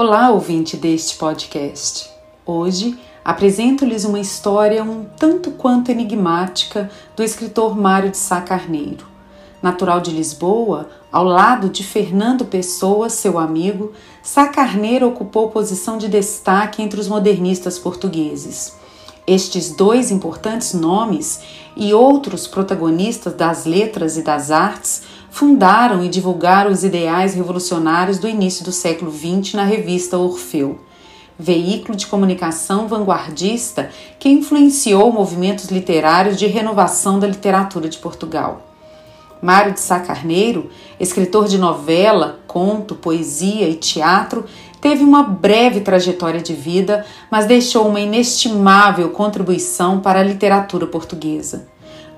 Olá, ouvinte deste podcast. Hoje apresento-lhes uma história um tanto quanto enigmática do escritor Mário de Sá Carneiro. Natural de Lisboa, ao lado de Fernando Pessoa, seu amigo, Sá Carneiro ocupou posição de destaque entre os modernistas portugueses. Estes dois importantes nomes e outros protagonistas das letras e das artes fundaram e divulgaram os ideais revolucionários do início do século XX na revista Orfeu, veículo de comunicação vanguardista que influenciou movimentos literários de renovação da literatura de Portugal. Mário de Sá Carneiro, escritor de novela, conto, poesia e teatro, teve uma breve trajetória de vida, mas deixou uma inestimável contribuição para a literatura portuguesa.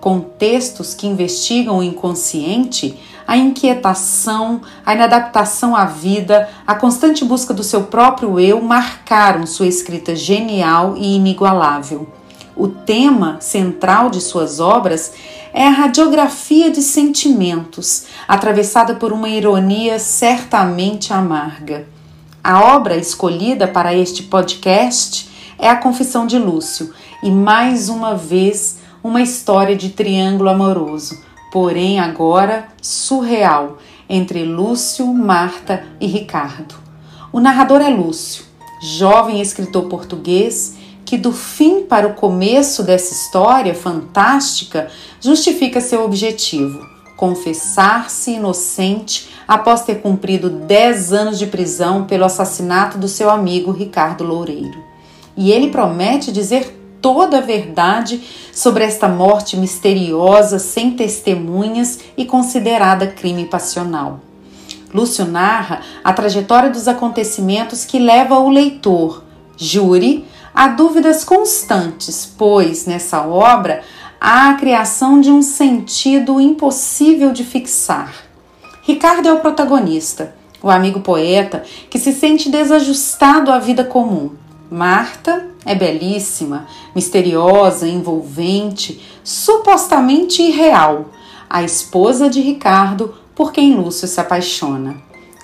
Com textos que investigam o inconsciente, a inquietação, a inadaptação à vida, a constante busca do seu próprio eu marcaram sua escrita genial e inigualável. O tema central de suas obras é a radiografia de sentimentos, atravessada por uma ironia certamente amarga. A obra escolhida para este podcast é A Confissão de Lúcio e, mais uma vez, uma história de triângulo amoroso, porém agora surreal, entre Lúcio, Marta e Ricardo. O narrador é Lúcio, jovem escritor português que, do fim para o começo dessa história fantástica, justifica seu objetivo confessar-se inocente após ter cumprido 10 anos de prisão pelo assassinato do seu amigo Ricardo Loureiro. E ele promete dizer toda a verdade sobre esta morte misteriosa, sem testemunhas e considerada crime passional. Lúcio narra a trajetória dos acontecimentos que leva o leitor, júri, a dúvidas constantes, pois nessa obra há a criação de um sentido impossível de fixar. Ricardo é o protagonista, o amigo poeta que se sente desajustado à vida comum. Marta é belíssima, misteriosa, envolvente, supostamente irreal, a esposa de Ricardo por quem Lúcio se apaixona.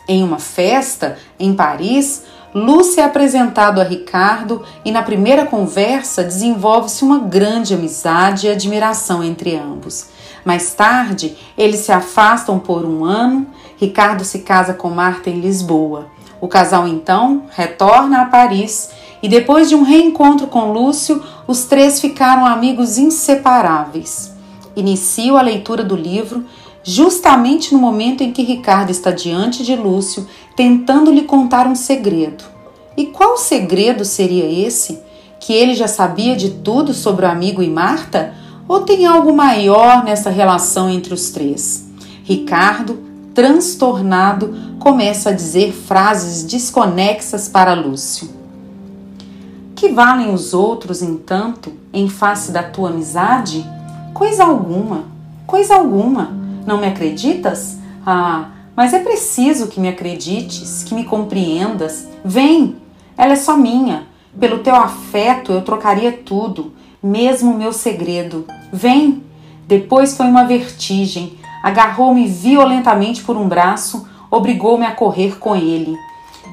Em uma festa em Paris, Lúcia é apresentado a Ricardo e na primeira conversa desenvolve-se uma grande amizade e admiração entre ambos. Mais tarde, eles se afastam por um ano. Ricardo se casa com Marta em Lisboa. O casal então retorna a Paris e depois de um reencontro com Lúcio, os três ficaram amigos inseparáveis. Inicio a leitura do livro justamente no momento em que Ricardo está diante de Lúcio, tentando lhe contar um segredo. E qual segredo seria esse? Que ele já sabia de tudo sobre o amigo e Marta? Ou tem algo maior nessa relação entre os três? Ricardo, transtornado, começa a dizer frases desconexas para Lúcio. Que valem os outros, entanto, em face da tua amizade? Coisa alguma, coisa alguma não me acreditas? Ah, mas é preciso que me acredites, que me compreendas. Vem, ela é só minha. Pelo teu afeto eu trocaria tudo, mesmo o meu segredo. Vem! Depois foi uma vertigem. Agarrou-me violentamente por um braço, obrigou-me a correr com ele.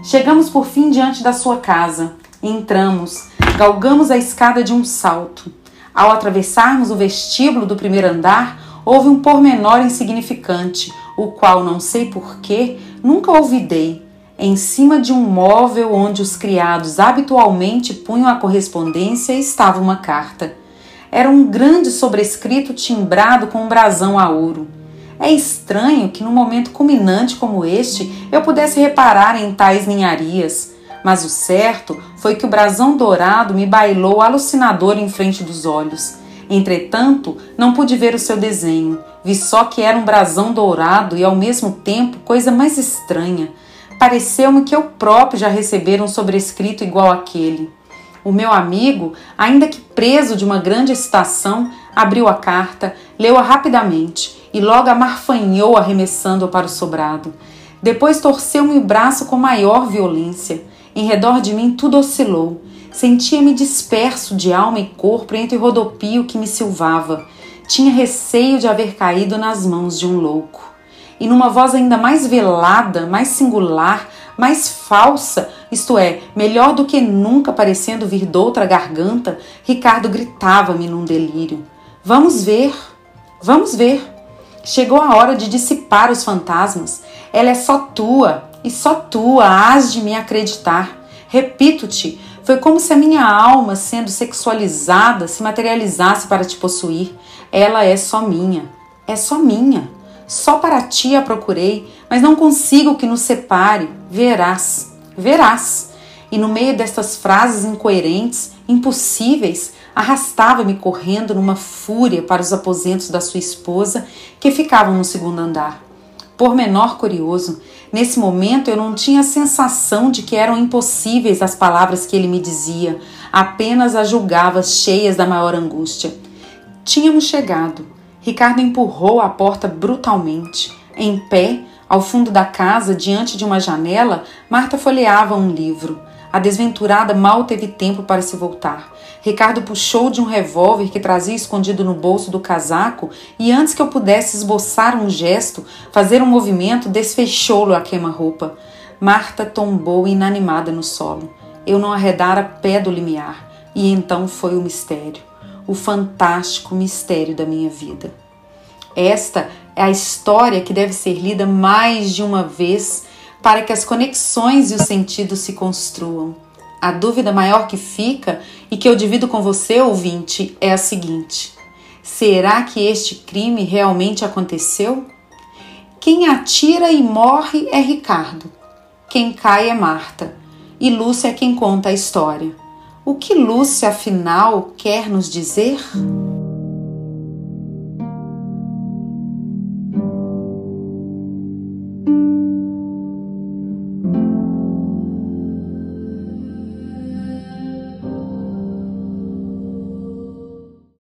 Chegamos por fim diante da sua casa. Entramos, galgamos a escada de um salto. Ao atravessarmos o vestíbulo do primeiro andar, houve um pormenor insignificante, o qual não sei porquê nunca olvidei. Em cima de um móvel onde os criados habitualmente punham a correspondência estava uma carta. Era um grande sobrescrito timbrado com um brasão a ouro. É estranho que num momento culminante como este eu pudesse reparar em tais ninharias, mas o certo foi que o brasão dourado me bailou alucinador em frente dos olhos. Entretanto, não pude ver o seu desenho, vi só que era um brasão dourado e ao mesmo tempo coisa mais estranha. Pareceu-me que eu próprio já recebera um sobrescrito igual àquele. O meu amigo, ainda que preso de uma grande excitação, abriu a carta, leu-a rapidamente e logo a marfanhou arremessando-a para o sobrado. Depois torceu-me o braço com maior violência. Em redor de mim tudo oscilou. Sentia-me disperso de alma e corpo entre o rodopio que me silvava. Tinha receio de haver caído nas mãos de um louco. E numa voz ainda mais velada, mais singular, mais falsa, isto é, melhor do que nunca parecendo vir doutra garganta, Ricardo gritava-me num delírio. Vamos ver, vamos ver. Chegou a hora de dissipar os fantasmas. Ela é só tua, e só tua hás de me acreditar. Repito-te, foi como se a minha alma, sendo sexualizada, se materializasse para te possuir. Ela é só minha, é só minha. Só para ti a procurei, mas não consigo que nos separe. Verás, verás. E no meio destas frases incoerentes, impossíveis, arrastava-me correndo numa fúria para os aposentos da sua esposa, que ficavam no segundo andar. Por menor curioso, nesse momento eu não tinha a sensação de que eram impossíveis as palavras que ele me dizia, apenas as julgava cheias da maior angústia. Tínhamos chegado. Ricardo empurrou a porta brutalmente. Em pé, ao fundo da casa, diante de uma janela, Marta folheava um livro. A desventurada mal teve tempo para se voltar. Ricardo puxou de um revólver que trazia escondido no bolso do casaco e, antes que eu pudesse esboçar um gesto, fazer um movimento, desfechou-lo a queima-roupa. Marta tombou inanimada no solo. Eu não arredara pé do limiar. E então foi o mistério, o fantástico mistério da minha vida. Esta é a história que deve ser lida mais de uma vez para que as conexões e os sentidos se construam. A dúvida maior que fica e que eu divido com você, ouvinte, é a seguinte: será que este crime realmente aconteceu? Quem atira e morre é Ricardo. Quem cai é Marta. E Lúcia é quem conta a história. O que Lúcia, afinal, quer nos dizer?